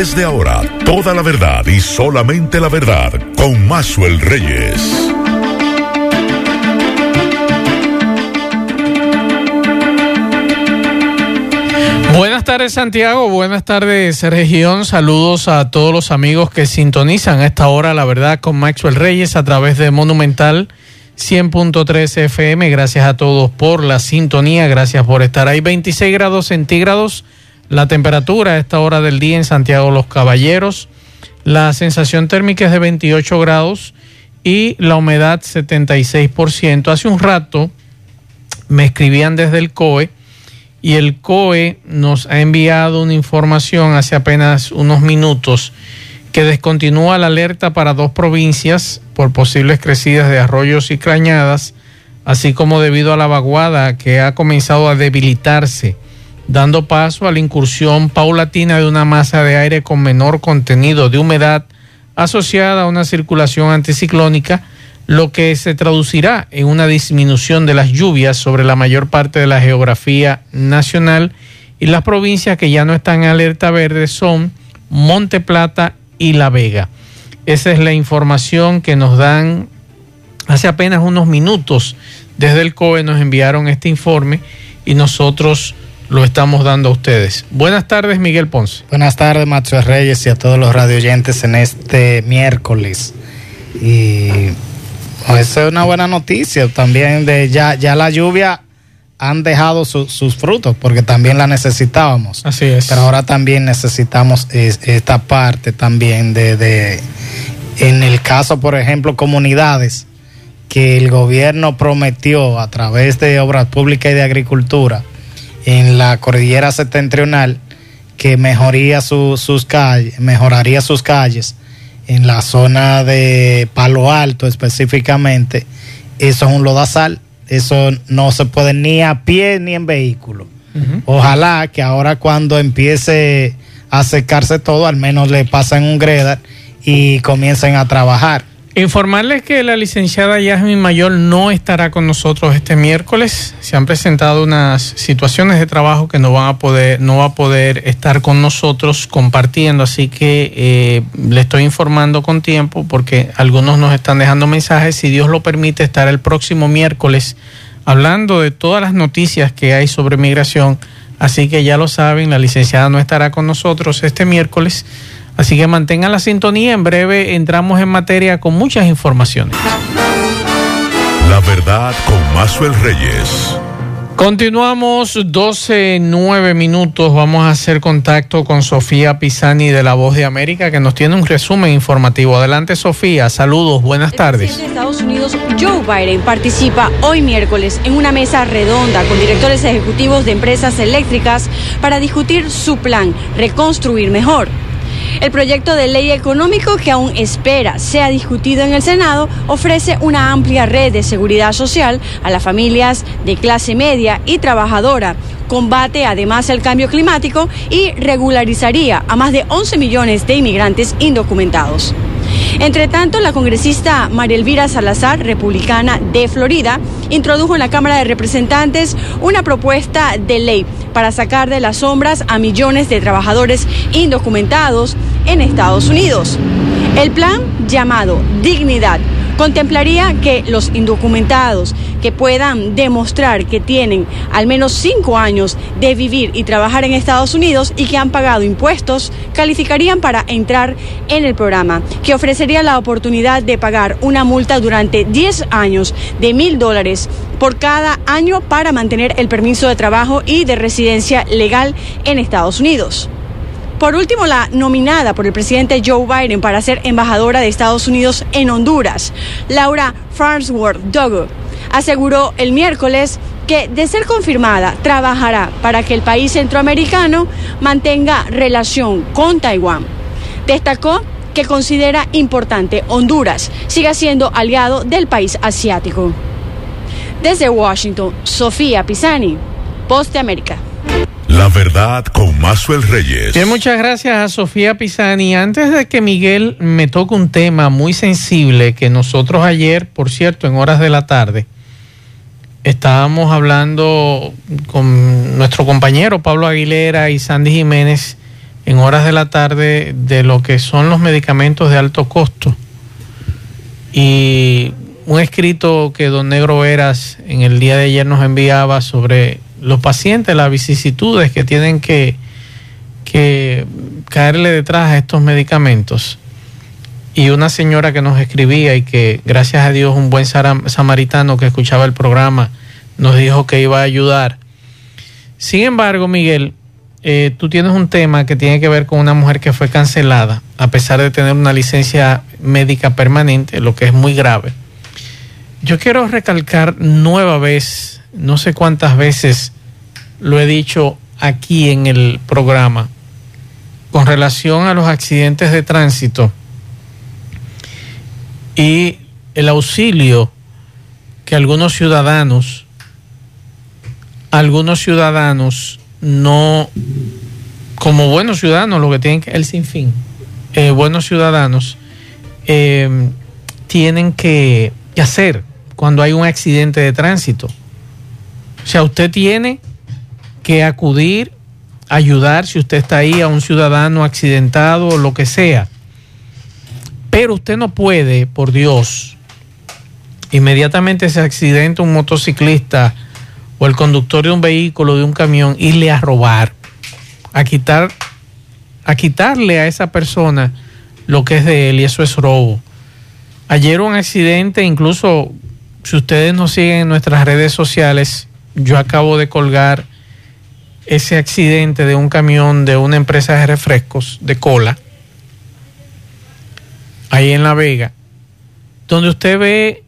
Desde ahora, toda la verdad y solamente la verdad con Maxwell Reyes. Buenas tardes Santiago, buenas tardes región, saludos a todos los amigos que sintonizan a esta hora, la verdad, con Maxwell Reyes a través de Monumental 100.3 FM. Gracias a todos por la sintonía, gracias por estar ahí. 26 grados centígrados, la temperatura a esta hora del día en Santiago Los Caballeros, la sensación térmica es de 28 grados y la humedad 76%. Hace un rato me escribían desde el COE y el COE nos ha enviado una información hace apenas unos minutos que descontinúa la alerta para dos provincias por posibles crecidas de arroyos y cañadas, así como debido a la vaguada que ha comenzado a debilitarse, dando paso a la incursión paulatina de una masa de aire con menor contenido de humedad asociada a una circulación anticiclónica lo que se traducirá en una disminución de las lluvias sobre la mayor parte de la geografía nacional y las provincias que ya no están en alerta verde son Monte Plata y La Vega. Esa es la información que nos dan hace apenas unos minutos. Desde el COE nos enviaron este informe y nosotros lo estamos dando a ustedes. Buenas tardes, Miguel Ponce. Buenas tardes, Macho Reyes y a todos los radioyentes en este miércoles. Y esa es una buena noticia también de ya, ya la lluvia han dejado sus frutos porque también la necesitábamos. Así es. Pero ahora también necesitamos esta parte también de, de, en el caso, por ejemplo, comunidades que el gobierno prometió a través de obras públicas y de agricultura en la cordillera septentrional que mejoría sus calles, mejoraría sus calles en la zona de Palo Alto específicamente, eso es un lodazal, eso no se puede ni a pie ni en vehículo. Ojalá que ahora cuando empiece a secarse todo, al menos le pasen un greda y comiencen a trabajar. Informarles que la licenciada Yasmin Mayor no estará con nosotros este miércoles. Se han presentado unas situaciones de trabajo que no van a poder, no va a poder estar con nosotros compartiendo, así que eh, le estoy informando con tiempo porque algunos nos están dejando mensajes. Si Dios lo permite, estar el próximo miércoles hablando de todas las noticias que hay sobre migración. Así que ya lo saben, la licenciada no estará con nosotros este miércoles. Así que mantengan la sintonía, en breve entramos en materia con muchas informaciones. La verdad con Mazuel Reyes. Continuamos 12, 9 minutos. Vamos a hacer contacto con Sofía Pisani de La Voz de América, que nos tiene un resumen informativo. Adelante, Sofía. Saludos, buenas tardes. El presidente de Estados Unidos, Joe Biden, participa hoy miércoles en una mesa redonda con directores ejecutivos de empresas eléctricas para discutir su plan, reconstruir mejor. El proyecto de ley económico que aún espera sea discutido en el Senado ofrece una amplia red de seguridad social a las familias de clase media y trabajadora, combate además el cambio climático y regularizaría a más de 11 millones de inmigrantes indocumentados. Entre tanto, la congresista María Elvira Salazar, republicana de Florida, introdujo en la Cámara de Representantes una propuesta de ley para sacar de las sombras a millones de trabajadores indocumentados en Estados Unidos. El plan llamado Dignidad contemplaría que los indocumentados que puedan demostrar que tienen al menos cinco años de vivir y trabajar en Estados Unidos y que han pagado impuestos, calificarían para entrar en el programa, que ofrecería la oportunidad de pagar una multa durante 10 años de mil dólares por cada año para mantener el permiso de trabajo y de residencia legal en Estados Unidos. Por último, la nominada por el presidente Joe Biden para ser embajadora de Estados Unidos en Honduras, Laura Farnsworth Dogo, aseguró el miércoles que, de ser confirmada, trabajará para que el país centroamericano mantenga relación con Taiwán. Destacó que considera importante Honduras siga siendo aliado del país asiático. Desde Washington, Sofía Pisani, Poste América. La verdad con Mazuel Reyes. Bien, muchas gracias a Sofía Pisani. Antes de que Miguel me toque un tema muy sensible que nosotros ayer, por cierto, en horas de la tarde, estábamos hablando con nuestro compañero Pablo Aguilera y Sandy Jiménez en horas de la tarde de lo que son los medicamentos de alto costo. Y un escrito que don Negro Veras en el día de ayer nos enviaba sobre los pacientes, las vicisitudes que tienen que, que caerle detrás a estos medicamentos. Y una señora que nos escribía y que gracias a Dios un buen samaritano que escuchaba el programa nos dijo que iba a ayudar. Sin embargo, Miguel, eh, tú tienes un tema que tiene que ver con una mujer que fue cancelada a pesar de tener una licencia médica permanente, lo que es muy grave. Yo quiero recalcar nueva vez, no sé cuántas veces lo he dicho aquí en el programa, con relación a los accidentes de tránsito y el auxilio que algunos ciudadanos, algunos ciudadanos no, como buenos ciudadanos, lo que tienen que, el sinfín, eh, buenos ciudadanos, eh, tienen que hacer cuando hay un accidente de tránsito. O sea, usted tiene que acudir, ayudar si usted está ahí a un ciudadano accidentado o lo que sea. Pero usted no puede, por Dios, inmediatamente se accidenta un motociclista o el conductor de un vehículo, de un camión, irle a robar, a quitar, a quitarle a esa persona lo que es de él y eso es robo. Ayer un accidente, incluso si ustedes nos siguen en nuestras redes sociales, yo acabo de colgar ese accidente de un camión de una empresa de refrescos de cola, ahí en La Vega, donde usted ve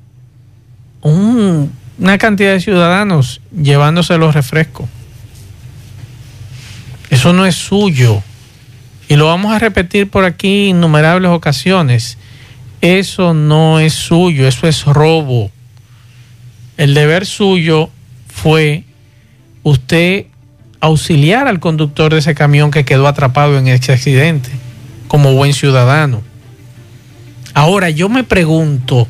un una cantidad de ciudadanos llevándose los refrescos. Eso no es suyo. Y lo vamos a repetir por aquí innumerables ocasiones. Eso no es suyo, eso es robo. El deber suyo fue usted auxiliar al conductor de ese camión que quedó atrapado en ese accidente, como buen ciudadano. Ahora yo me pregunto,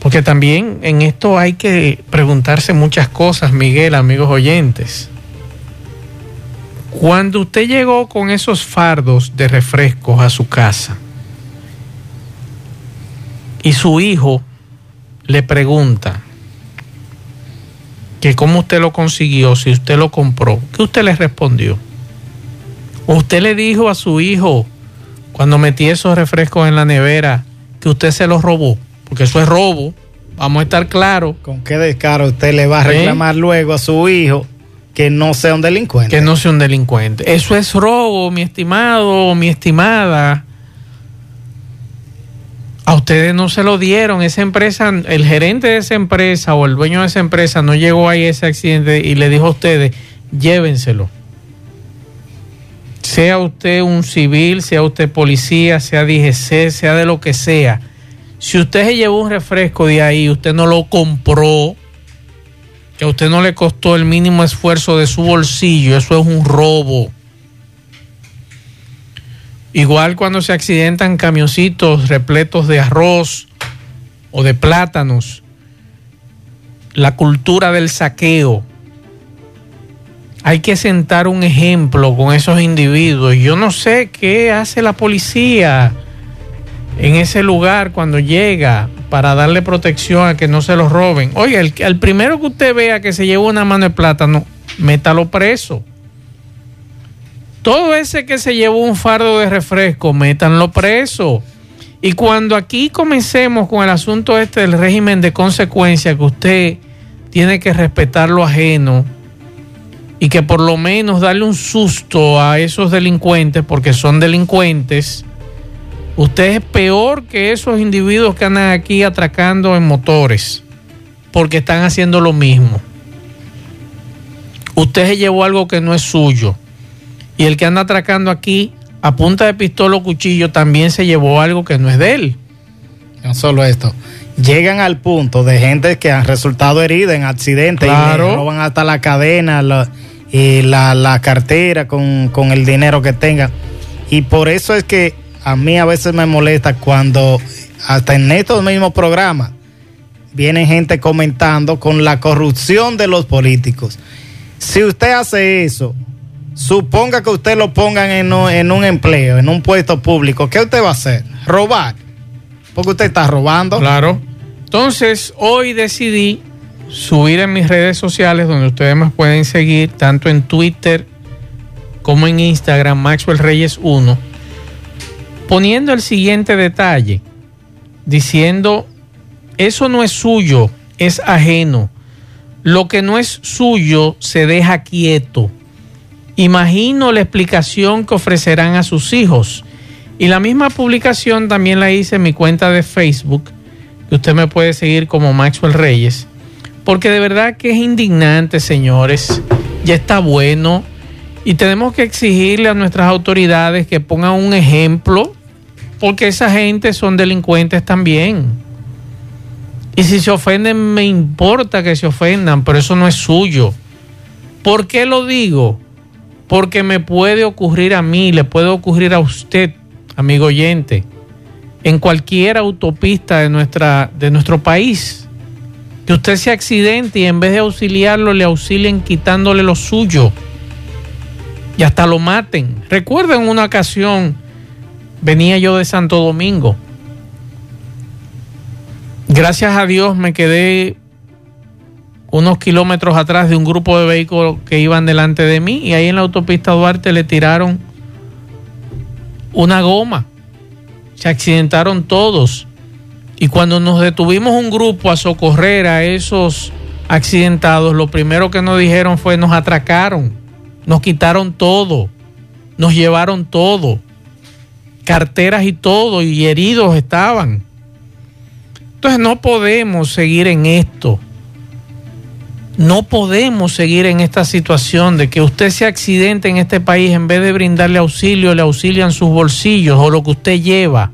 porque también en esto hay que preguntarse muchas cosas, Miguel, amigos oyentes. Cuando usted llegó con esos fardos de refrescos a su casa y su hijo le pregunta que cómo usted lo consiguió, si usted lo compró, ¿qué usted le respondió? usted le dijo a su hijo cuando metí esos refrescos en la nevera que usted se los robó? porque eso es robo, vamos a estar claros. ¿Con qué descaro usted le va a ¿Eh? reclamar luego a su hijo que no sea un delincuente? Que no sea un delincuente. Eso es robo, mi estimado, mi estimada. A ustedes no se lo dieron. Esa empresa, el gerente de esa empresa o el dueño de esa empresa no llegó ahí a ese accidente y le dijo a ustedes, llévenselo. Sea usted un civil, sea usted policía, sea DGC, sea de lo que sea si usted se llevó un refresco de ahí, usted no lo compró, que a usted no le costó el mínimo esfuerzo de su bolsillo, eso es un robo. Igual cuando se accidentan camioncitos repletos de arroz o de plátanos, la cultura del saqueo. Hay que sentar un ejemplo con esos individuos. Yo no sé qué hace la policía en ese lugar cuando llega para darle protección a que no se lo roben. Oye, el, primero que usted vea que se lleva una mano de plátano, métalo preso. Todo ese que se llevó un fardo de refresco, métanlo preso. Y cuando aquí comencemos con el asunto este del régimen de consecuencia, que usted tiene que respetar lo ajeno y que por lo menos darle un susto a esos delincuentes, porque son delincuentes, Usted es peor que esos individuos que andan aquí atracando en motores, porque están haciendo lo mismo. Usted se llevó algo que no es suyo. Y el que anda atracando aquí a punta de pistola o cuchillo también se llevó algo que no es de él. No solo esto, llegan al punto de gente que han resultado herida en accidentes y roban hasta la cadena y la, la cartera con, con el dinero que tengan. Y por eso es que a mí a veces me molesta cuando hasta en estos mismos programas viene gente comentando con la corrupción de los políticos. Si usted hace eso, suponga que usted lo pongan en un, en un empleo, en un puesto público, ¿qué usted va a hacer? Robar. Porque usted está robando. Claro. Entonces, hoy decidí subir en mis redes sociales, donde ustedes me pueden seguir, tanto en Twitter como en Instagram, Maxwell Reyes 1, poniendo el siguiente detalle, diciendo, eso no es suyo, es ajeno. Lo que no es suyo se deja quieto. Imagino la explicación que ofrecerán a sus hijos. Y la misma publicación también la hice en mi cuenta de Facebook, que usted me puede seguir como Maxwell Reyes, porque de verdad que es indignante, señores. Ya está bueno. Y tenemos que exigirle a nuestras autoridades que pongan un ejemplo, porque esa gente son delincuentes también. Y si se ofenden, me importa que se ofendan, pero eso no es suyo. ¿Por qué lo digo? Porque me puede ocurrir a mí, le puede ocurrir a usted, amigo oyente, en cualquier autopista de, nuestra, de nuestro país. Que usted se accidente y en vez de auxiliarlo, le auxilien quitándole lo suyo. Y hasta lo maten. Recuerden una ocasión, venía yo de Santo Domingo Gracias a Dios me quedé unos kilómetros atrás de un grupo de vehículos que iban delante de mí y ahí en la autopista Duarte le tiraron una goma. Se accidentaron todos. Y cuando nos detuvimos un grupo a socorrer a esos accidentados, lo primero que nos dijeron fue nos atracaron, nos quitaron todo, nos llevaron todo, carteras y todo, y heridos estaban. Entonces no podemos seguir en esto. No podemos seguir en esta situación de que usted se accidente en este país en vez de brindarle auxilio, le auxilian sus bolsillos o lo que usted lleva.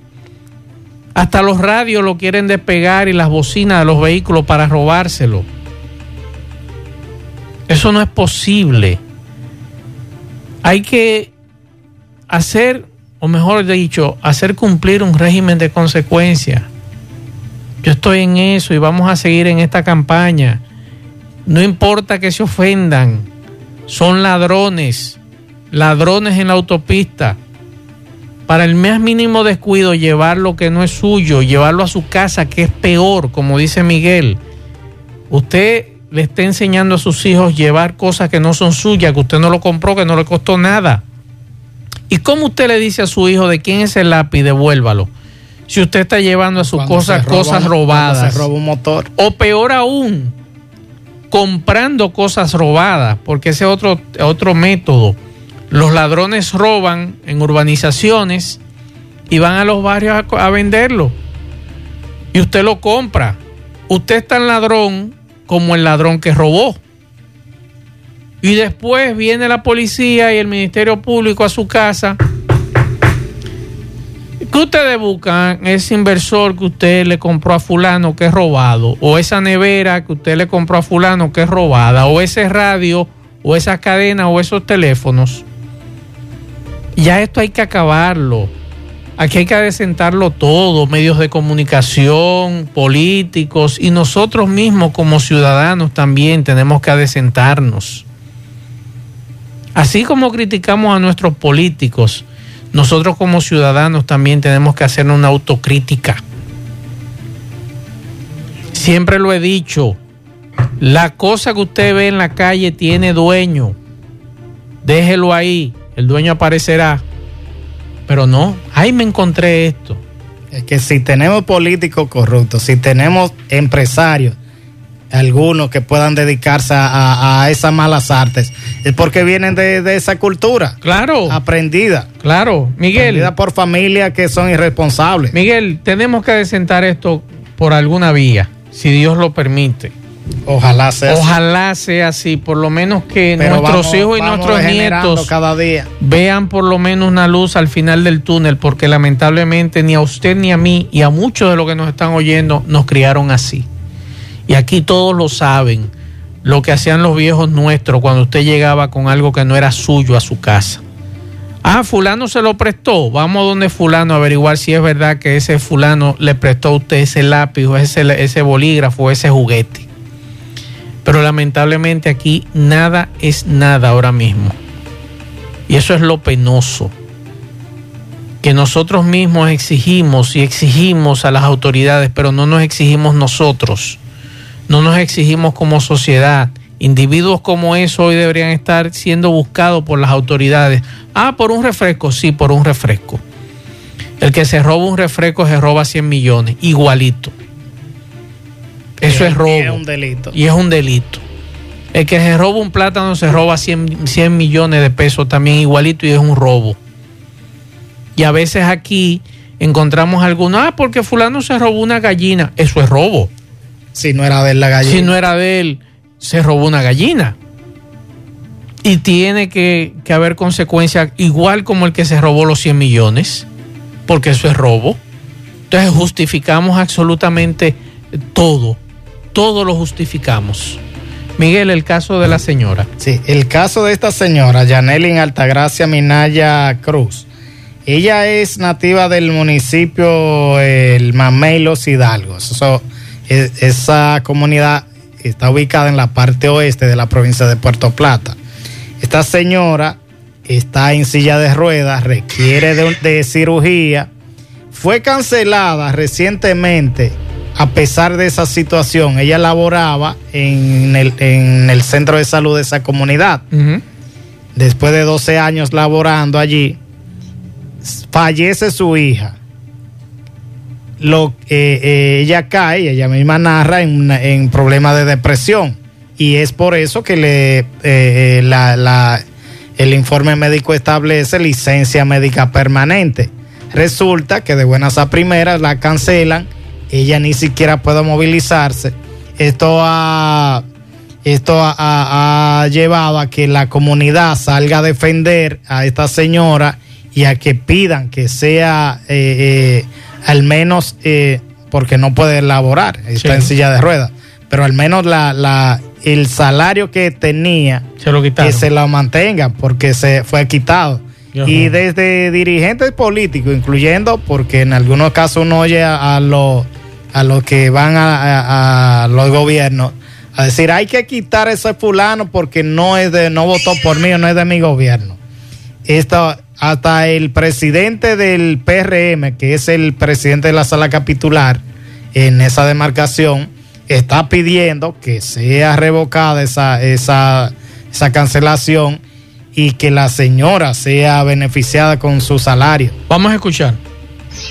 Hasta los radios lo quieren despegar y las bocinas de los vehículos para robárselo. Eso no es posible. Hay que hacer, o mejor dicho, hacer cumplir un régimen de consecuencias yo estoy en eso y vamos a seguir en esta campaña. No importa que se ofendan, son ladrones, ladrones en la autopista. Para el más mínimo descuido, llevar lo que no es suyo, llevarlo a su casa, que es peor, como dice Miguel. Usted le está enseñando a sus hijos llevar cosas que no son suyas, que usted no lo compró, que no le costó nada. ¿Y cómo usted le dice a su hijo de quién es el lápiz? Devuélvalo si usted está llevando a sus cosas cosas robadas. Se roba un motor. O peor aún, comprando cosas robadas, porque ese es otro, otro método. Los ladrones roban en urbanizaciones y van a los barrios a, a venderlo. Y usted lo compra. Usted es tan ladrón como el ladrón que robó. Y después viene la policía y el Ministerio Público a su casa ¿Qué ustedes buscan? Ese inversor que usted le compró a fulano que es robado, o esa nevera que usted le compró a fulano que es robada, o ese radio, o esa cadena, o esos teléfonos. Ya esto hay que acabarlo. Aquí hay que adecentarlo todo, medios de comunicación, políticos y nosotros mismos como ciudadanos también tenemos que adecentarnos. Así como criticamos a nuestros políticos, nosotros como ciudadanos también tenemos que hacer una autocrítica. Siempre lo he dicho, la cosa que usted ve en la calle tiene dueño. Déjelo ahí, el dueño aparecerá. Pero no, ahí me encontré esto. Es que si tenemos políticos corruptos, si tenemos empresarios algunos que puedan dedicarse a, esas malas artes, es porque vienen de, esa cultura. Claro. Aprendida. Claro, Miguel. Aprendida por familias que son irresponsables. Miguel, tenemos que desentar esto por alguna vía, si Dios lo permite. Ojalá sea Ojalá sea así, por lo menos que nuestros hijos y nuestros nietos cada día. vean por lo menos una luz al final del túnel, porque lamentablemente ni a usted ni a mí y a muchos de los que nos están oyendo nos criaron así. Y aquí todos lo saben, lo que hacían los viejos nuestros cuando usted llegaba con algo que no era suyo a su casa. Ah, fulano se lo prestó. Vamos donde fulano a averiguar si es verdad que ese fulano le prestó a usted ese lápiz o ese, bolígrafo ese juguete. Pero lamentablemente aquí nada es nada ahora mismo. Y eso es lo penoso. Que nosotros mismos exigimos y exigimos a las autoridades, pero no nos exigimos nosotros. No nos exigimos como sociedad. Individuos como eso hoy deberían estar siendo buscados por las autoridades. Ah, por un refresco, sí, por un refresco. El que se roba un refresco se roba 100 millones, igualito. Eso es robo. Y es un delito. Y es un delito. El que se roba un plátano se roba 100, 100 millones de pesos también igualito y es un robo. Y a veces aquí encontramos algunos, ah, porque fulano se robó una gallina. Eso es robo. Si no era de él la gallina. Si no era de él, se robó una gallina. Y tiene que, que haber consecuencias igual como el que se robó los 100 millones, porque eso es robo. Entonces justificamos absolutamente todo, todo lo justificamos. Miguel, el caso de la señora. Sí, el caso de esta señora, Yanelin Altagracia Minaya Cruz. Ella es nativa del municipio El Mamey Los Hidalgos. Eso, esa comunidad está ubicada en la parte oeste de la provincia de Puerto Plata. Esta señora está en silla de ruedas, requiere de, de cirugía. Fue cancelada recientemente a pesar de esa situación, ella laboraba en el, centro de salud de esa comunidad. Después de 12 años laborando allí, fallece su hija. Lo, eh, eh, ella cae, ella misma narra en, en problemas de depresión. Y es por eso que le, eh, la, el informe médico establece licencia médica permanente. Resulta que de buenas a primeras la cancelan ella ni siquiera puede movilizarse. Esto ha, esto ha, llevado a que la comunidad salga a defender a esta señora y a que pidan que sea al menos, eh, porque no puede laborar, está en silla de ruedas, pero al menos la, la, el salario que tenía, que se lo mantenga, porque se fue quitado. Y desde dirigentes políticos, incluyendo, porque en algunos casos uno oye a los a los que van a, los gobiernos a decir hay que quitar ese fulano porque no es de no votó por mí o no es de mi gobierno. Esto, hasta el presidente del PRM, que es el presidente de la sala capitular en esa demarcación, está pidiendo que sea revocada esa, esa, esa cancelación y que la señora sea beneficiada con su salario. Vamos a escuchar.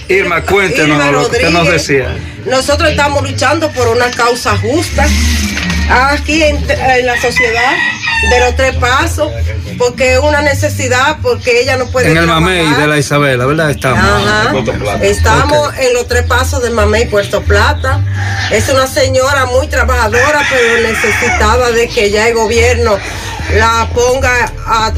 Irma, cuéntenos lo que nos decía. Nosotros estamos luchando por una causa justa aquí en, la sociedad de los tres pasos, porque es una necesidad, porque ella no puede. En el Mamey de la Isabela, ¿verdad? Estamos. Estamos en los tres pasos del Mamey, Puerto Plata. Es una señora muy trabajadora, pero necesitada de que ya el gobierno la ponga a,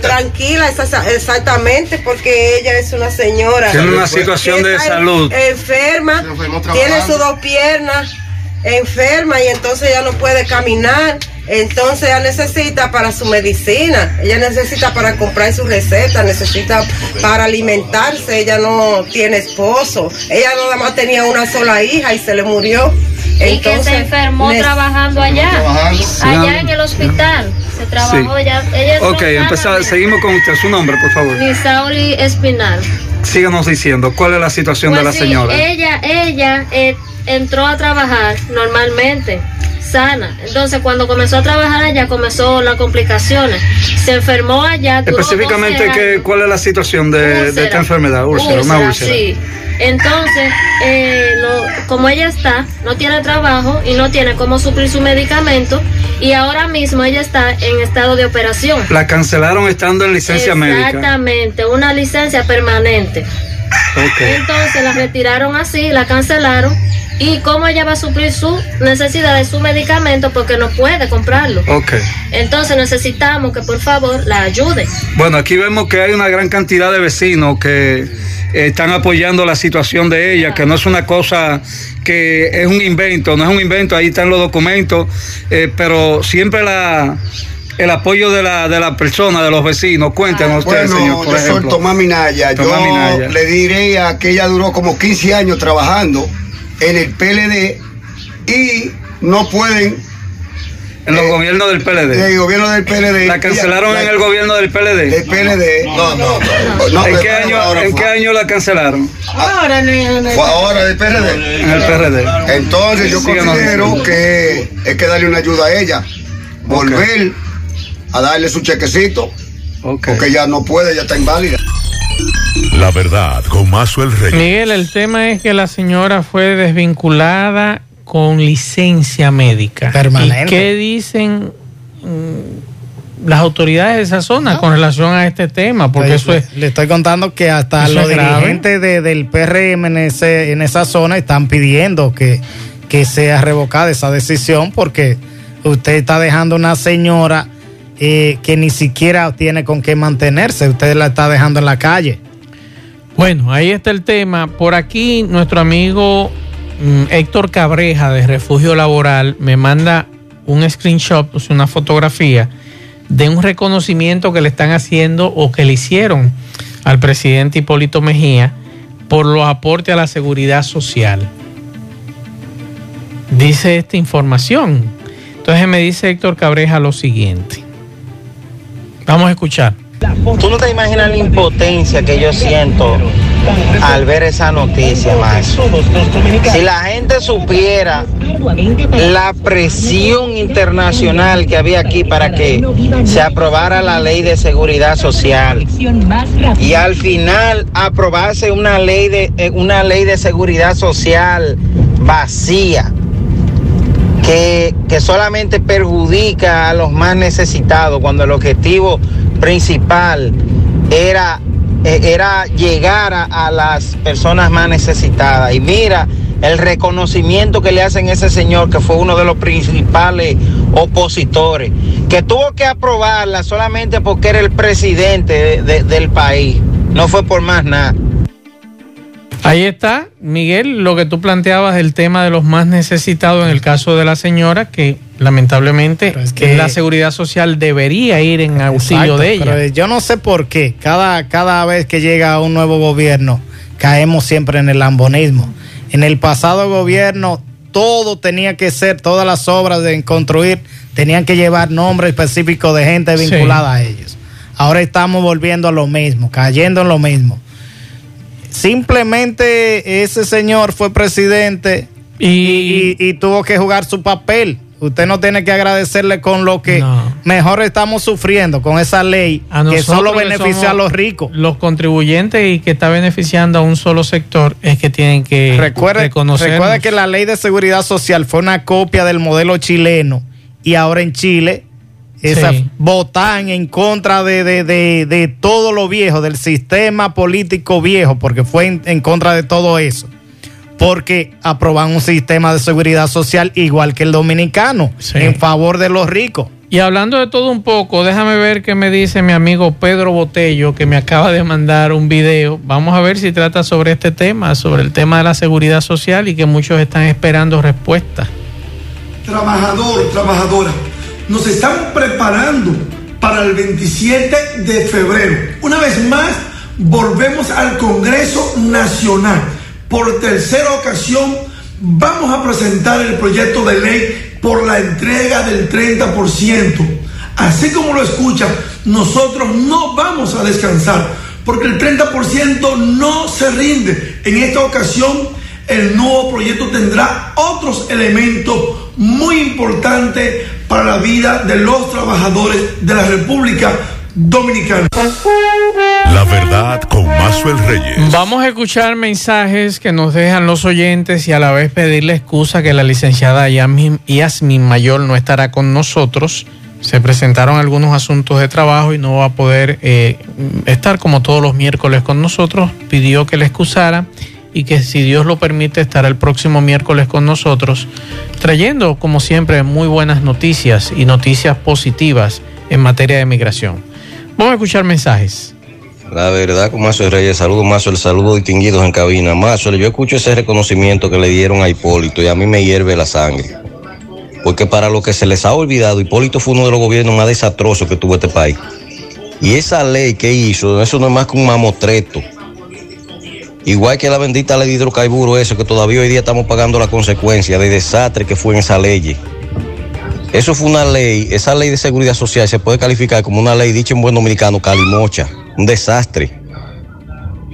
tranquila, exactamente, porque ella es una señora. Tiene una situación de salud. Enferma, tiene sus dos piernas enferma y entonces ella no puede caminar. Entonces ella necesita para su medicina, ella necesita para comprar su receta, necesita para alimentarse, ella no tiene esposo, ella nada más tenía una sola hija y se le murió y que se enfermó trabajando allá, allá en el hospital. Se trabajó ya. ok, empezar, seguimos con usted. Su nombre, por favor. Nisauli Espinal. Síganos diciendo, ¿cuál es la situación de la pues señora? Ella, ella eh, entró a trabajar normalmente sana. Entonces, cuando comenzó a trabajar allá, comenzó las complicaciones. Se enfermó allá. Específicamente, ¿cuál es la situación de, esta enfermedad? Úlcera, una úlcera. Sí. Entonces, eh, como ella está, no tiene trabajo y no tiene cómo suplir su medicamento, y ahora mismo ella está en estado de operación. La cancelaron estando en licencia médica. Exactamente, una licencia permanente. Entonces la retiraron así, la cancelaron. ¿Y cómo ella va a suplir su necesidad de su medicamento? Porque no puede comprarlo. Ok. Entonces necesitamos que por favor la ayude. Bueno, aquí vemos que hay una gran cantidad de vecinos que están apoyando la situación de ella, que no es una cosa que es un invento, no es un invento, ahí están los documentos, eh, pero siempre la el apoyo de la, de la persona, de los vecinos. Cuéntenos ustedes, señor. yo soy Tomás Minaya. yo le diré a que ella duró como 15 años trabajando en el PLD y no pueden En los gobiernos del PLD. En el gobierno del PLD. ¿La cancelaron en el gobierno del PLD? Del PLD. No, no, no. ¿En, qué año, ¿en qué año la cancelaron? Ahora en el, Fue ahora del PLD. En el PLD. Entonces yo considero que hay que darle una ayuda a ella. Volver a darle su chequecito. Porque ya no puede, ya está inválida. La verdad, con Mazo el Rey. Miguel, el tema es que la señora fue desvinculada con licencia médica. Permanente. ¿Y qué dicen mm, las autoridades de esa zona con relación a este tema? Porque eso es, Le estoy contando que hasta los dirigentes del PRM en, ese, en esa zona están pidiendo que, que sea revocada esa decisión porque usted está dejando una señora que ni siquiera tiene con qué mantenerse. Usted la está dejando en la calle. Bueno, ahí está el tema. Por aquí nuestro amigo mm, Héctor Cabreja de Refugio Laboral me manda un screenshot, pues una fotografía de un reconocimiento que le están haciendo o que le hicieron al presidente Hipólito Mejía por los aportes a la seguridad social. Dice esta información. Entonces me dice Héctor Cabreja lo siguiente. Vamos a escuchar. Tú no te imaginas la impotencia que yo siento al ver esa noticia, más. Si la gente supiera la presión internacional que había aquí para que se aprobara la ley de seguridad social y al final aprobase una ley de eh, una ley de seguridad social vacía que, que solamente perjudica a los más necesitados cuando el objetivo principal era, eh, era llegar a, las personas más necesitadas. Y mira el reconocimiento que le hacen a ese señor que fue uno de los principales opositores, que tuvo que aprobarla solamente porque era el presidente del país, no fue por más nada. Ahí está, Miguel, lo que tú planteabas del tema de los más necesitados en el caso de la señora, que lamentablemente que, la seguridad social debería ir en auxilio de ella. Pero yo no sé por qué, cada, cada vez que llega un nuevo gobierno, caemos siempre en el lambonismo. En el pasado gobierno, todo tenía que ser, todas las obras de construir, tenían que llevar nombre específico de gente vinculada a ellos. Ahora estamos volviendo a lo mismo, cayendo en lo mismo Simplemente ese señor fue presidente y, tuvo que jugar su papel. Usted no tiene que agradecerle con lo que mejor estamos sufriendo, con esa ley que solo beneficia a los ricos. Los contribuyentes y que está beneficiando a un solo sector es que tienen que recuerde, Recuerda que la ley de seguridad social fue una copia del modelo chileno y ahora en Chile esa, votan en contra de, de, todo lo viejo, del sistema político viejo, porque fue en, contra de todo eso. Porque aproban un sistema de seguridad social igual que el dominicano, en favor de los ricos. Y hablando de todo un poco, déjame ver qué me dice mi amigo Pedro Botello, que me acaba de mandar un video. Vamos a ver si trata sobre este tema, sobre el tema de la seguridad social y que muchos están esperando respuestas. Trabajador, trabajadora nos están preparando para el 27 de febrero. Una vez más, volvemos al Congreso Nacional. Por tercera ocasión, vamos a presentar el proyecto de ley por la entrega del 30%. Así como lo escuchan, nosotros no vamos a descansar, porque el 30% no se rinde. En esta ocasión, el nuevo proyecto tendrá otros elementos muy importantes para la vida de los trabajadores de la República Dominicana. La verdad con Mazuel Reyes. Vamos a escuchar mensajes que nos dejan los oyentes y a la vez pedirle excusa que la licenciada Yasmin Mayor no estará con nosotros. Se presentaron algunos asuntos de trabajo y no va a poder eh, estar como todos los miércoles con nosotros. Pidió que le excusara y que si Dios lo permite estará el próximo miércoles con nosotros, trayendo como siempre muy buenas noticias y noticias positivas en materia de migración. Vamos a escuchar mensajes. La verdad, con Mazo Reyes, saludo Mazo, el saludo distinguidos en cabina. Mazo, yo escucho ese reconocimiento que le dieron a Hipólito y a mí me hierve la sangre. Porque para lo que se les ha olvidado, Hipólito fue uno de los gobiernos más desastrosos que tuvo este país. Y esa ley que hizo, eso no es más que un mamotreto Igual que la bendita ley de hidrocarburos, eso que todavía hoy día estamos pagando la consecuencia del desastre que fue en esa ley. Eso fue una ley, esa ley de seguridad social se puede calificar como una ley, dicho en buen dominicano, calimocha, un desastre.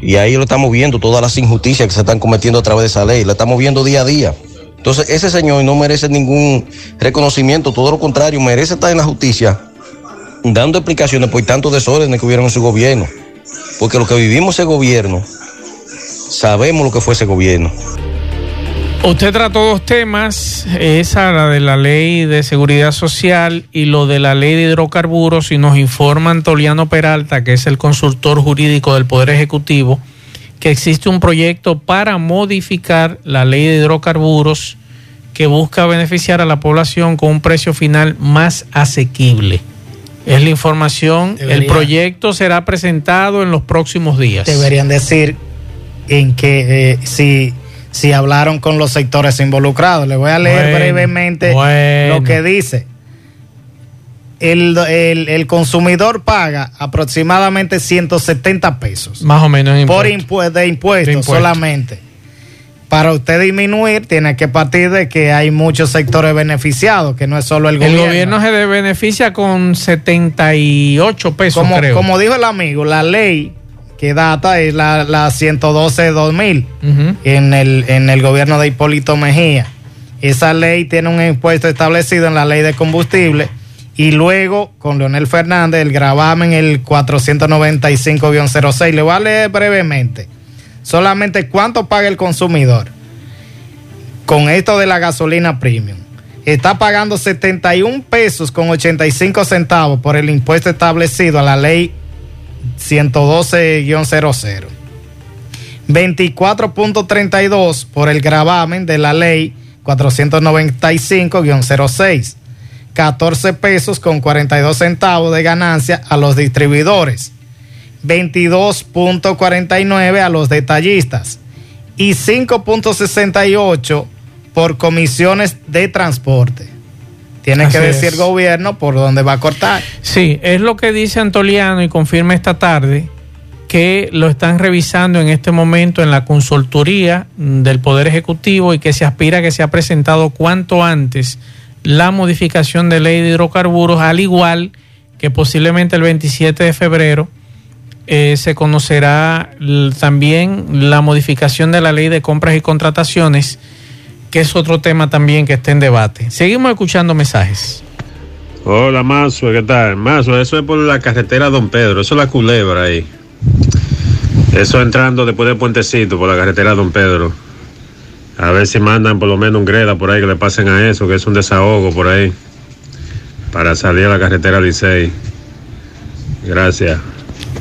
Y ahí lo estamos viendo, todas las injusticias que se están cometiendo a través de esa ley, la estamos viendo día a día. Entonces, ese señor no merece ningún reconocimiento, todo lo contrario, merece estar en la justicia dando explicaciones por tantos desórdenes que hubieron en su gobierno. Porque lo que vivimos ese gobierno, sabemos lo que fue ese gobierno. Usted trató dos temas, esa la de la ley de seguridad social y lo de la ley de hidrocarburos y nos informa Antoliano Peralta, que es el consultor jurídico del Poder Ejecutivo, que existe un proyecto para modificar la ley de hidrocarburos que busca beneficiar a la población con un precio final más asequible. Es la información. El proyecto será presentado en los próximos días. Deberían decir en que eh, si, si hablaron con los sectores involucrados. Le voy a leer Bueno, brevemente bueno. lo que dice. El, el- el consumidor paga aproximadamente 170 pesos Más o menos en por de impuestos De solamente. Para usted disminuir, tiene que partir de que hay muchos sectores beneficiados, que no es solo el El gobierno. gobierno se beneficia con 78 pesos, como, creo. como dijo el amigo, la ley que data es la, la 112-2000 Ujú. en, el, en el gobierno de Hipólito Mejía. Esa ley tiene un impuesto establecido en la ley de combustible y luego con Leonel Fernández el gravamen el 495-06. Le voy a leer brevemente. Solamente cuánto paga el consumidor con esto de la gasolina premium. Está pagando 71 pesos con 85 centavos por el impuesto establecido a la ley 112-00. 24.32 por el gravamen de la ley 495-06. 14 pesos con 42 centavos de ganancia a los distribuidores. 22.49 a los detallistas y 5.68 por comisiones de transporte. Tiene Así que decir el gobierno por dónde va a cortar. Sí, es lo que dice Antoliano y confirma esta tarde que lo están revisando en este momento en la consultoría del Poder Ejecutivo y que se aspira a que sea presentado cuanto antes la modificación de ley de hidrocarburos, al igual que posiblemente el 27 de febrero eh, se conocerá también la modificación de la ley de compras y contrataciones, que es otro tema también que está en debate. Seguimos escuchando mensajes. Hola, Mazo, ¿qué tal? Mazo, eso es por la carretera Don Pedro, eso es la culebra ahí. Eso entrando después del puentecito por la carretera Don Pedro. A ver si mandan por lo menos un greda por ahí que le pasen a eso, que es un desahogo por ahí. Para salir a la carretera 16. Gracias.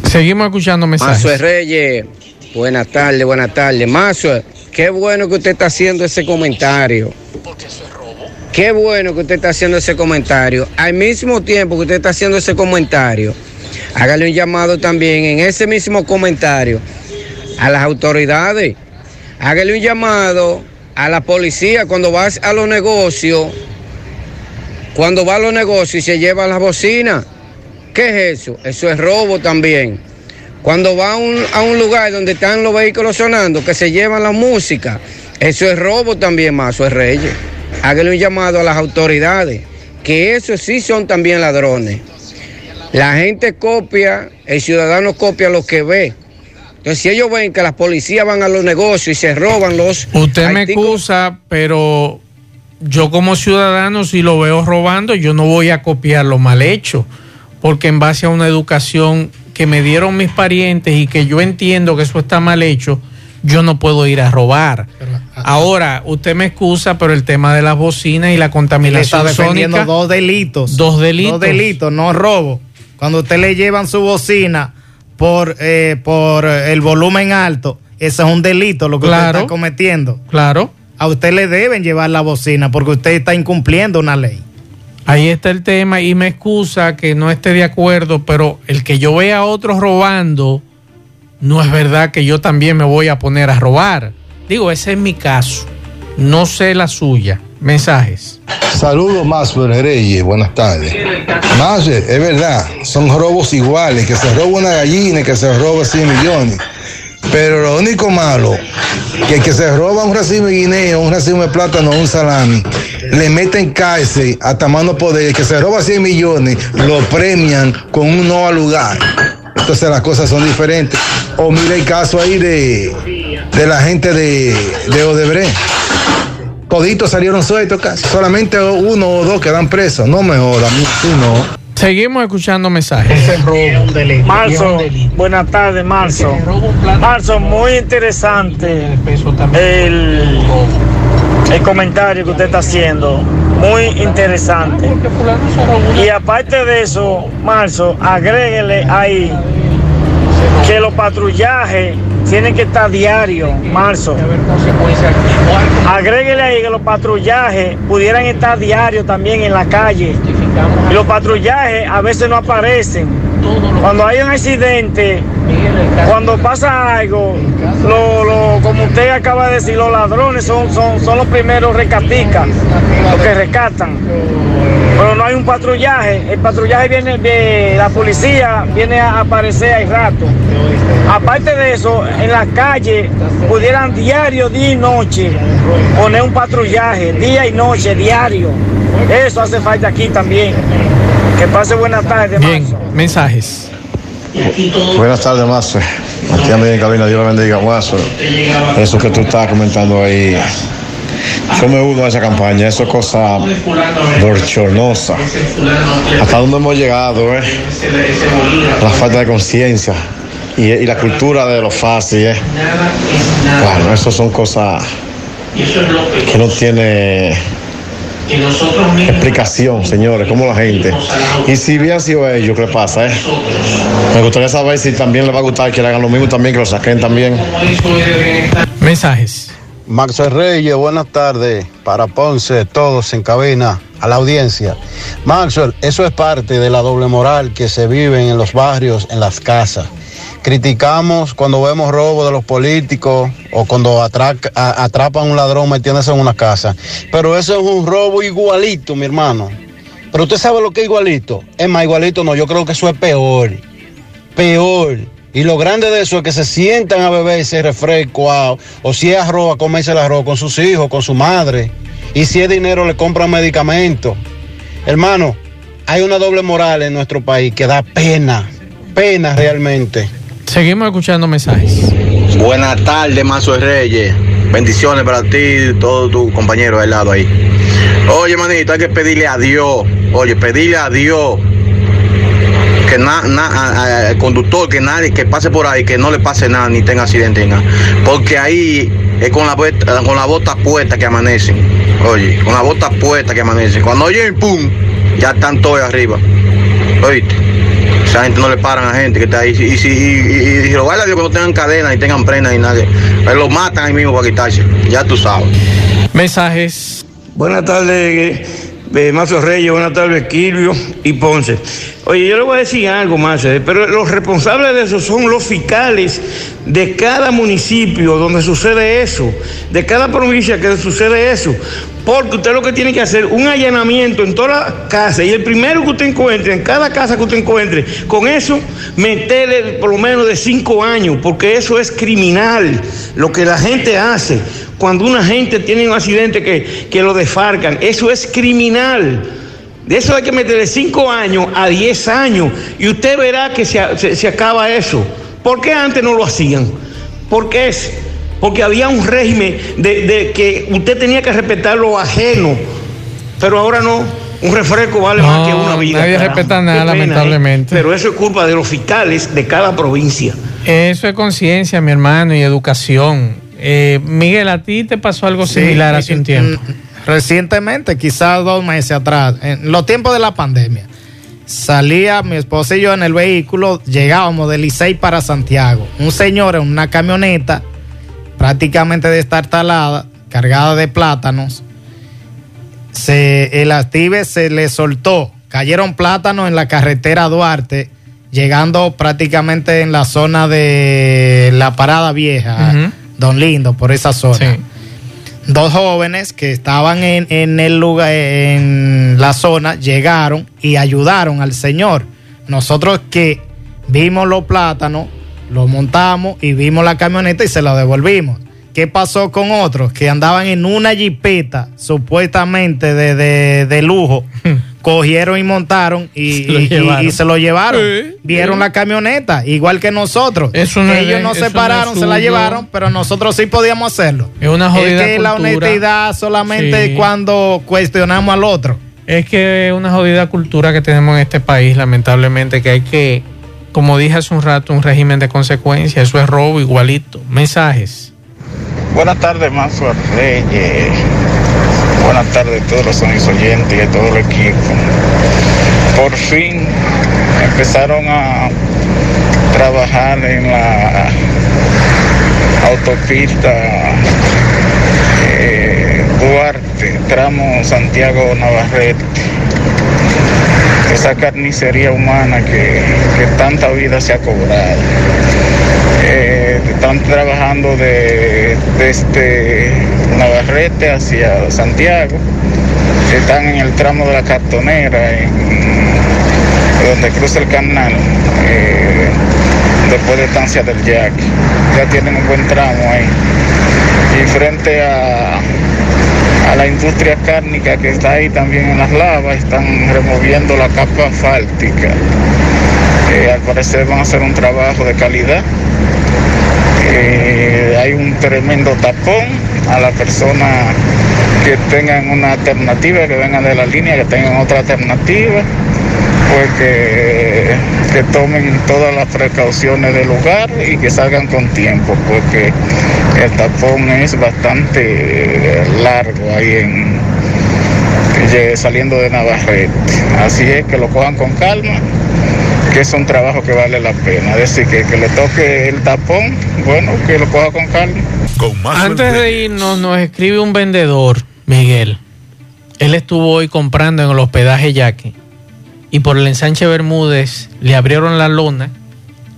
Seguimos escuchando mensajes. Mazo Reyes, buenas tardes, buenas tardes. Mazo, qué bueno que usted está haciendo ese comentario. Qué bueno que usted está haciendo ese comentario. Al mismo tiempo que usted está haciendo ese comentario, hágale un llamado también en ese mismo comentario a las autoridades. Hágale un llamado a la policía cuando vas a los negocios, cuando va a los negocios y se lleva las bocinas. ¿Qué es eso? Eso es robo también. Cuando va a un, a un lugar donde están los vehículos sonando, que se llevan la música, eso es robo también, Mazo es Reyes. Hágale un llamado a las autoridades, que eso sí son también ladrones. La gente copia, el ciudadano copia lo que ve. Entonces, si ellos ven que las policías van a los negocios y se roban los... Usted me excusa, pero yo como ciudadano, si lo veo robando, yo no voy a copiar lo mal hecho, porque en base a una educación que me dieron mis parientes y que yo entiendo que eso está mal hecho, yo no puedo ir a robar. Ahora, usted me excusa, pero el tema de las bocinas y la Él está contaminación defendiendo sónica, dos delitos. Dos delitos. Dos delitos, no robo. Cuando usted le llevan su bocina por, eh, por el volumen alto, ese es un delito lo que usted está cometiendo. claro, A usted le deben llevar la bocina porque usted está incumpliendo una ley. Ahí está el tema y me excusa que no esté de acuerdo, pero el que yo vea a otros robando, no es verdad que yo también me voy a poner a robar. Digo, ese es mi caso. No sé la suya. Mensajes. Saludos, Masper Reyes, buenas tardes. Masper, es verdad, son robos iguales, que se roba una gallina que se roba 100 millones. Pero lo único malo, que el que se roba un racimo de guineo, un racimo de plátano, un salami, le meten cárcel hasta mano poder, que se roba 100 millones, lo premian con un no al lugar. Entonces las cosas son diferentes. O mire el caso ahí de, de la gente de, de Odebrecht. Toditos salieron sueltos casi. Solamente uno o dos quedan presos. No mejor, a mí sí no. Seguimos escuchando mensajes. Marzo, buenas tardes, Marzo. Marzo, muy interesante el, el comentario que usted está haciendo. Muy interesante. Y aparte de eso, Marzo, agréguele ahí que los patrullajes tienen que estar diarios, marzo. Agréguele ahí que los patrullajes pudieran estar diarios también en la calle. Y los patrullajes a veces no aparecen. Cuando hay un accidente, cuando pasa algo, lo, lo, como usted acaba de decir, los ladrones son, son, son los primeros recaticas, los que rescatan. Pero no hay un patrullaje, el patrullaje viene, de la policía viene a aparecer al rato. Aparte de eso, en la calle pudieran diario, día y noche, poner un patrullaje, día y noche, diario. Eso hace falta aquí también. Que pase buenas tardes, Bien, mensajes. Buenas tardes, Mazo. Aquí ando en cabina, Dios la bendiga, Mazo. Eso que tú estás comentando ahí. Yo me uno a esa campaña, eso es cosa dorchonosa. ¿Hasta dónde hemos llegado, eh? La falta de conciencia y, la cultura de lo fácil, eh. Bueno, eso son cosas que no tiene explicación, señores, como la gente. Y si bien sido ellos, ¿qué pasa? Eh? Me gustaría saber si también les va a gustar que le hagan lo mismo también, que lo saquen también. Mensajes. Max Reyes, buenas tardes. Para Ponce, todos en cabina, a la audiencia. Maxwell, eso es parte de la doble moral que se vive en los barrios, en las casas. Criticamos cuando vemos robo de los políticos o cuando atrapan a un ladrón metiéndose en una casa. Pero eso es un robo igualito, mi hermano. Pero usted sabe lo que es igualito. Es más igualito, no, yo creo que eso es peor. Peor. Y lo grande de eso es que se sientan a beber ese refresco, o, o si es arroz, a comerse el arroz con sus hijos, con su madre. Y si es dinero, le compran medicamentos. Hermano, hay una doble moral en nuestro país que da pena, pena realmente. Seguimos escuchando mensajes. Buenas tardes, Mazo Reyes. Bendiciones para ti y todos tus compañeros al lado ahí. Oye, manito, hay que pedirle a Dios. Oye, pedirle a Dios que na, na, al conductor, que nadie que pase por ahí, que no le pase nada, ni tenga accidente, ni nada. Porque ahí es con la, con la bota puesta que amanecen. Oye, con la bota puesta que amanecen. Cuando oyen pum, ya están todos arriba. Oíste. Esa gente no le paran a gente que está ahí. Y si y, y, y, lo vaya a Dios que no tengan cadena y tengan prenda y nada. Lo matan ahí mismo para quitarse. Ya tú sabes. Mensajes. Buenas tardes, eh, Mazo Reyes. Buenas tardes, Quilvio y Ponce. Oye, yo le voy a decir algo más, eh, pero los responsables de eso son los fiscales de cada municipio donde sucede eso, de cada provincia que sucede eso. Porque usted lo que tiene que hacer un allanamiento en toda la casa y el primero que usted encuentre, en cada casa que usted encuentre, con eso meterle por lo menos de cinco años, porque eso es criminal, lo que la gente hace. Cuando una gente tiene un accidente que, que lo desfarcan, eso es criminal. De eso hay que meterle cinco años a diez años y usted verá que se, se, se acaba eso. ¿Por qué antes no lo hacían? Porque es porque había un régimen de, de, que usted tenía que respetar lo ajeno, pero ahora no. Un refresco vale no, más que una vida. Nadie caramba. respeta nada, pena, lamentablemente. ¿eh? Pero eso es culpa de los fiscales de cada provincia. Eso es conciencia, mi hermano, y educación. Eh, Miguel, ¿a ti te pasó algo similar sí, hace un tiempo? Recientemente, quizás dos meses atrás, en los tiempos de la pandemia, salía mi esposa y yo en el vehículo, llegábamos de Licey para Santiago. Un señor en una camioneta prácticamente destartalada, cargada de plátanos. Se, el active se le soltó, cayeron plátanos en la carretera Duarte, llegando prácticamente en la zona de la parada vieja, uh -huh. Don Lindo, por esa zona. Sí. Dos jóvenes que estaban en, en el lugar, en la zona, llegaron y ayudaron al señor. Nosotros que vimos los plátanos, lo montamos y vimos la camioneta y se la devolvimos. ¿qué pasó con otros que andaban en una jipeta supuestamente de, de, de lujo? Cogieron y montaron y Se lo y- y- llevaron. y se lo llevaron. Sí, Vieron sí. la camioneta, igual que nosotros. Eso no es Ellos no se pararon, se la llevaron, pero nosotros sí podíamos hacerlo. Es una jodida Es que la honestidad solamente Sí. cuando cuestionamos al otro. Es que es una jodida cultura que tenemos en este país, lamentablemente, que hay que, como dije hace un rato, un régimen de consecuencias. Eso es robo igualito. Mensajes. Buenas tardes, Mazo Reyes. Buenas tardes a todos los oyentes y a todo el equipo. Por fin empezaron a trabajar en la autopista eh, Duarte, tramo Santiago Navarrete. Esa carnicería humana que, que tanta vida se ha cobrado. Eh, están trabajando de, desde Navarrete hacia Santiago. Están en el tramo de la cartonera, donde cruza el canal, eh, después de estancia del Jack. Ya tienen un buen tramo ahí. Y frente a, a la industria cárnica que está ahí también en las lavas, están removiendo la capa asfáltica. Eh, al parecer van a hacer un trabajo de calidad. Eh, hay un tremendo tapón a la persona que tengan una alternativa, que vengan de la línea, que tengan otra alternativa, pues que, que tomen todas las precauciones del lugar y que salgan con tiempo, porque el tapón es bastante largo ahí en eh, saliendo de Navarrete. Así es que lo cojan con calma que es un trabajo que vale la pena. Es decir, que, que le toque el tapón, bueno, que lo coja con calma. Antes de irnos, nos escribe un vendedor, Miguel. Él estuvo hoy comprando en el hospedaje Yaque. Y por el ensanche Bermúdez le abrieron la lona,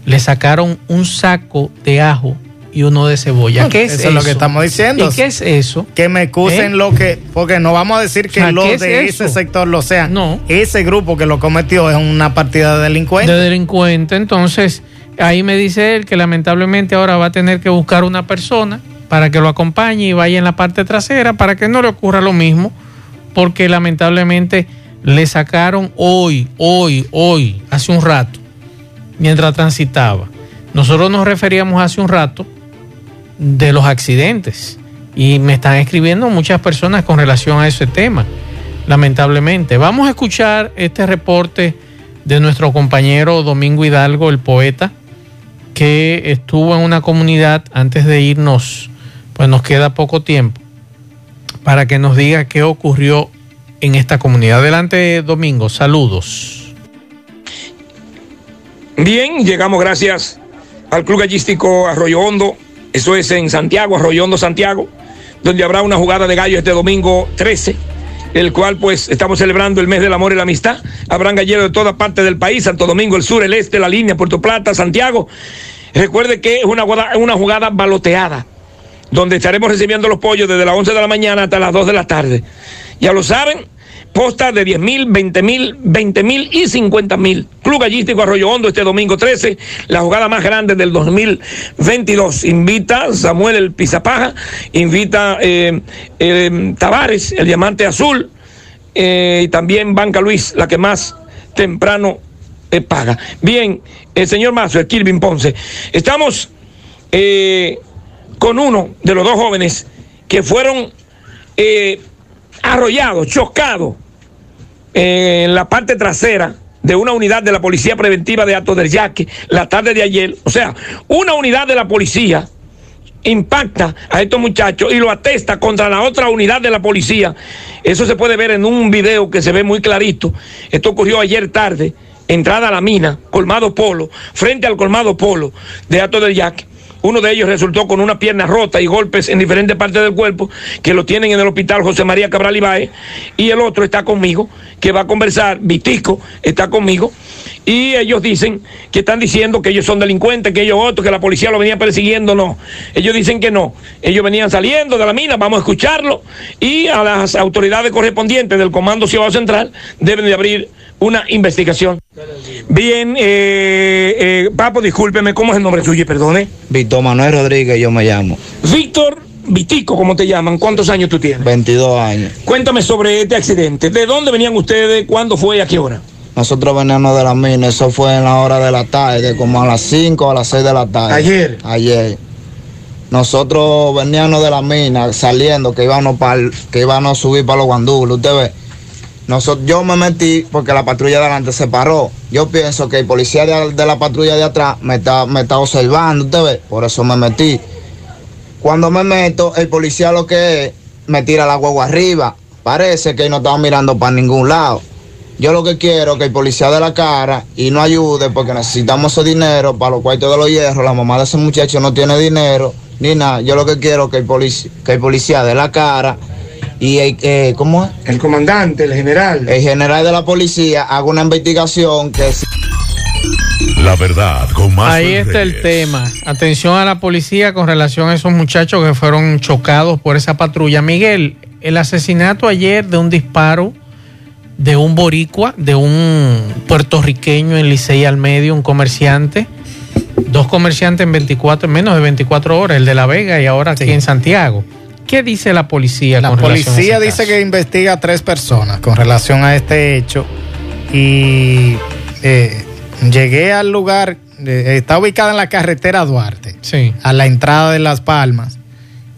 le sacaron un saco de ajo y uno de cebolla. ¿Qué es eso? eso? es lo que estamos diciendo. ¿Y qué es eso? Que me excusen ¿Eh? lo que, porque no vamos a decir que O sea, los ¿qué es de eso? ese sector lo sean. No. Ese grupo que lo cometió es una partida de delincuentes. de delincuente. Entonces, ahí me dice él que lamentablemente ahora va a tener que buscar una persona para que lo acompañe y vaya en la parte trasera para que no le ocurra lo mismo, porque lamentablemente le sacaron hoy, hoy, hoy, hace un rato, mientras transitaba. Nosotros nos referíamos hace un rato de los accidentes y me están escribiendo muchas personas con relación a ese tema, lamentablemente. Vamos a escuchar este reporte de nuestro compañero Domingo Hidalgo, el poeta, que estuvo en una comunidad antes de irnos, pues nos queda poco tiempo, para que nos diga qué ocurrió en esta comunidad. Adelante, Domingo, saludos. Bien, llegamos gracias al Club Gallístico Arroyo Hondo. Eso es en Santiago, Arroyo Hondo, Santiago, donde habrá una jugada de gallo este domingo 13, el cual pues estamos celebrando el mes del amor y la amistad. Habrán galleros de toda parte del país, Santo Domingo, el sur, el este, la línea, Puerto Plata, Santiago. Recuerde que es una jugada, una jugada baloteada, donde estaremos recibiendo los pollos desde las 11 de la mañana hasta las 2 de la tarde. Ya lo saben, postas de 10 mil, 20 mil, 20 mil y 50 mil. Club Gallístico Arroyo Hondo este domingo 13, la jugada más grande del 2022. Invita Samuel el Pizapaja, invita eh, eh, Tavares, el diamante azul, eh, y también Banca Luis, la que más temprano eh, paga. Bien, el señor Mazo, el Kirvin Ponce, estamos con uno de los dos jóvenes que fueron arrollados, chocados eh, en la parte trasera de una unidad de la Policía Preventiva de Ato del Yaque la tarde de ayer. O sea, una unidad de la policía impacta a estos muchachos y lo atesta contra la otra unidad de la policía. Eso se puede ver en un video que se ve muy clarito. Esto ocurrió ayer tarde, entrada a la mina, colmado polo, frente al colmado polo de Ato del Yaque. Uno de ellos resultó con una pierna rota y golpes en diferentes partes del cuerpo, que lo tienen en el hospital José María Cabral Ibáez. Y el otro está conmigo, que va a conversar, Vitico está conmigo. Y ellos dicen que están diciendo que ellos son delincuentes, que ellos otros, que la policía lo venía persiguiendo. No, ellos dicen que no. Ellos venían saliendo de la mina, vamos a escucharlo. Y a las autoridades correspondientes del Comando Ciudad Central deben de abrir una investigación. Bien, eh, eh, Papo, discúlpeme, ¿cómo es el nombre suyo? Perdone. Víctor Manuel Rodríguez, yo me llamo. Víctor Vitico, como te llaman, ¿cuántos años tú tienes? 22 años. Cuéntame sobre este accidente. ¿De dónde venían ustedes? ¿Cuándo fue y a qué hora? Nosotros veníamos de la mina, eso fue en la hora de la tarde, como a las 5 o a las 6 de la tarde. ¿Ayer? Ayer. Nosotros veníamos de la mina saliendo, que íbamos, para que íbamos a subir para los guandulos, usted ve. Yo me metí porque la patrulla de adelante se paró. Yo pienso que el policía de, la patrulla de atrás me está, me está observando, usted ve. Por eso me metí. Cuando me meto, el policía lo que es, me tira la guagua arriba. Parece que no estaba mirando para ningún lado. Yo lo que quiero es que el policía de la cara y no ayude porque necesitamos ese dinero para los cuartos de los hierros. La mamá de ese muchacho no tiene dinero ni nada. Yo lo que quiero es que el, polic que el policía de la cara y el, eh, ¿cómo es? El comandante, el general. El general de la policía haga una investigación que... La verdad, con más. Ahí está el tema. Atención a la policía con relación a esos muchachos que fueron chocados por esa patrulla. Miguel, el asesinato ayer de un disparo de un boricua, de un puertorriqueño en Licey al medio, un comerciante. Dos comerciantes en 24, en menos de 24 horas, el de La Vega y ahora aquí en Santiago. ¿Qué dice la policía? La con a policía ese dice caso? que investiga a tres personas con relación a este hecho y eh, llegué al lugar, eh, está ubicada en la carretera Duarte, Sí. a la entrada de Las Palmas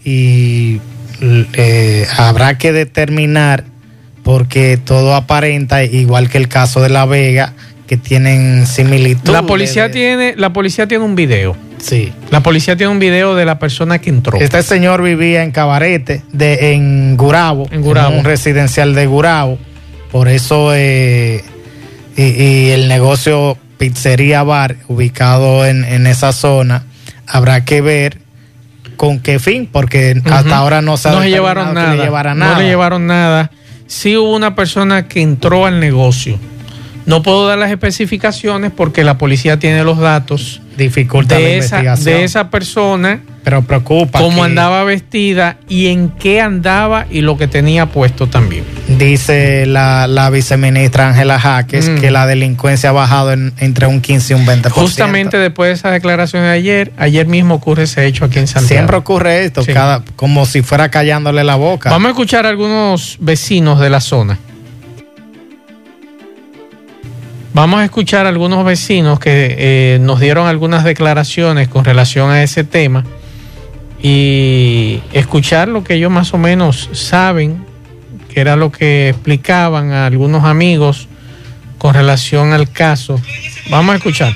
y eh, habrá que determinar porque todo aparenta, igual que el caso de La Vega, que tienen similitud. La policía tiene, la policía tiene un video. Sí. La policía tiene un video de la persona que entró. Este señor vivía en Cabarete, de, en Gurabo, En Gurabo. un residencial de Gurabo. Por eso, eh, y, y el negocio Pizzería Bar, ubicado en, en esa zona, habrá que ver con qué fin, porque hasta ahora no se ha no llevaron nada. le llevara No nada. le llevaron nada. Sí hubo una persona que entró al negocio. No puedo dar las especificaciones porque la policía tiene los datos Dificulta la de esa, investigación. de esa persona, Pero preocupa. cómo que andaba vestida y en qué andaba y lo que tenía puesto también. Dice la, la viceministra Ángela Jaques Mm. que la delincuencia ha bajado en- entre un 15 y un 20%. Justamente después de esa declaración de ayer, ayer mismo ocurre ese hecho aquí en Santiago. Siempre ocurre esto, Sí. cada, como si fuera callándole la boca. Vamos a escuchar a algunos vecinos de la zona. Vamos a escuchar a algunos vecinos que eh, nos dieron algunas declaraciones con relación a ese tema y escuchar lo que ellos más o menos saben, que era lo que explicaban a algunos amigos con relación al caso. Vamos a escuchar.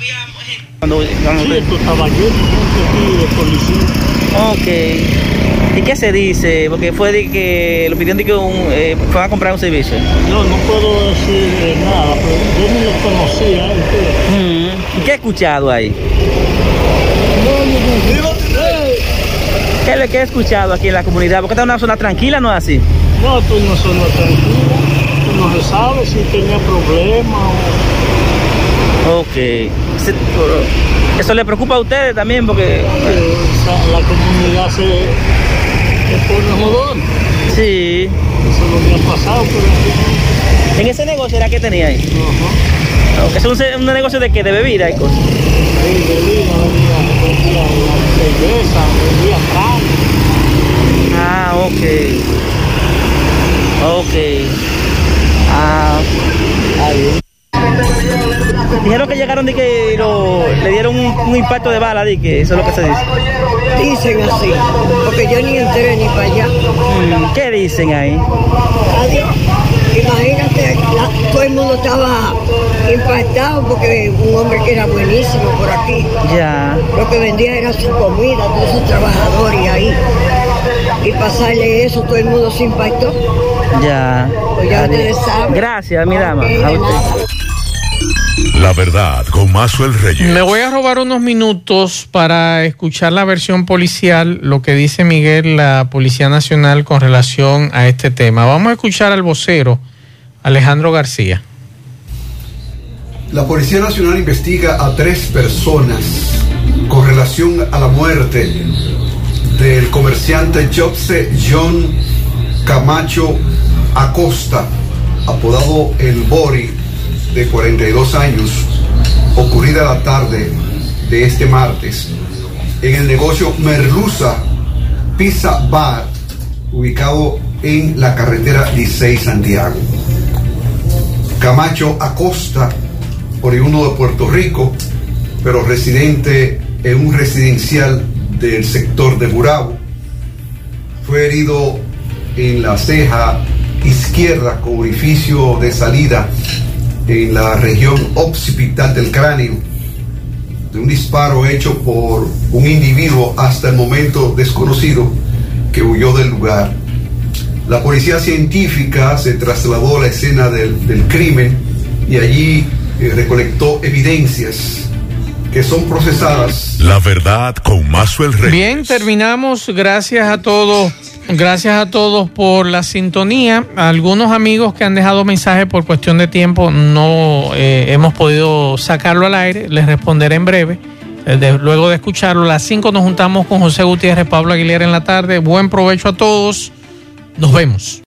Cuando, cuando esto estaba lleno de policía. Ok. ¿Y qué se dice? Porque fue de que lo pidieron de que un, eh, fue a comprar un servicio. No, no puedo decir eh, nada, pero yo no lo conocía. ¿eh? Mm. ¿Y qué ha escuchado ahí? ¿Qué es lo que he escuchado aquí en la comunidad? Porque esta es una zona tranquila, ¿no es así? No, tú no son tranquila. Tú no se sabe si tenía problemas o... Ok. Eso le preocupa a ustedes también porque... La comunidad se, pone jodón. Sí. Eso es lo que ha pasado aquí. ¿En ese negocio era que tenía ahí? ¿Es un, negocio de qué? ¿De bebida y cosas? Ahí bebida, vendía la cerveza, carne. Ah, ok. Ok. Ah. Dijeron que llegaron de que lo- le dieron un, un impacto de bala, de que eso es lo que se dice. Dicen así, porque yo ni entré ni para allá. Mm, ¿Qué dicen ahí? Adiós. Imagínate, la- todo el mundo estaba impactado porque un hombre que era buenísimo por aquí. Ya. Lo que vendía era su comida, todos esos trabajadores ahí. Y pasarle eso, todo el mundo se impactó. Ya. Pues ya ustedes saben. Gracias, mi dama. A usted. La verdad, con Mazuel Reyes. Me voy a robar unos minutos para escuchar la versión policial, lo que dice Miguel, la Policía Nacional, con relación a este tema. Vamos a escuchar al vocero, Alejandro García. La Policía Nacional investiga a tres personas con relación a la muerte del comerciante Jobse John Camacho Acosta, apodado El Bori, de 42 años, ocurrida la tarde de este martes en el negocio Merluza, Pizza Bar, ubicado en la carretera 16 Santiago. Camacho Acosta, oriundo de Puerto Rico, pero residente en un residencial del sector de Burabo, fue herido en la ceja izquierda con orificio de salida en la región occipital del cráneo de un disparo hecho por un individuo hasta el momento desconocido que huyó del lugar. La policía científica se trasladó a la escena del, del crimen y allí eh, recolectó evidencias que son procesadas. La verdad con Mazuel Reyes. Bien, terminamos. Gracias a todos. Gracias a todos por la sintonía. Algunos amigos que han dejado mensajes por cuestión de tiempo no eh, hemos podido sacarlo al aire. Les responderé en breve. Eh, luego de escucharlo, a las 5 nos juntamos con José Gutiérrez, Pablo Aguilera en la tarde. Buen provecho a todos. Nos vemos.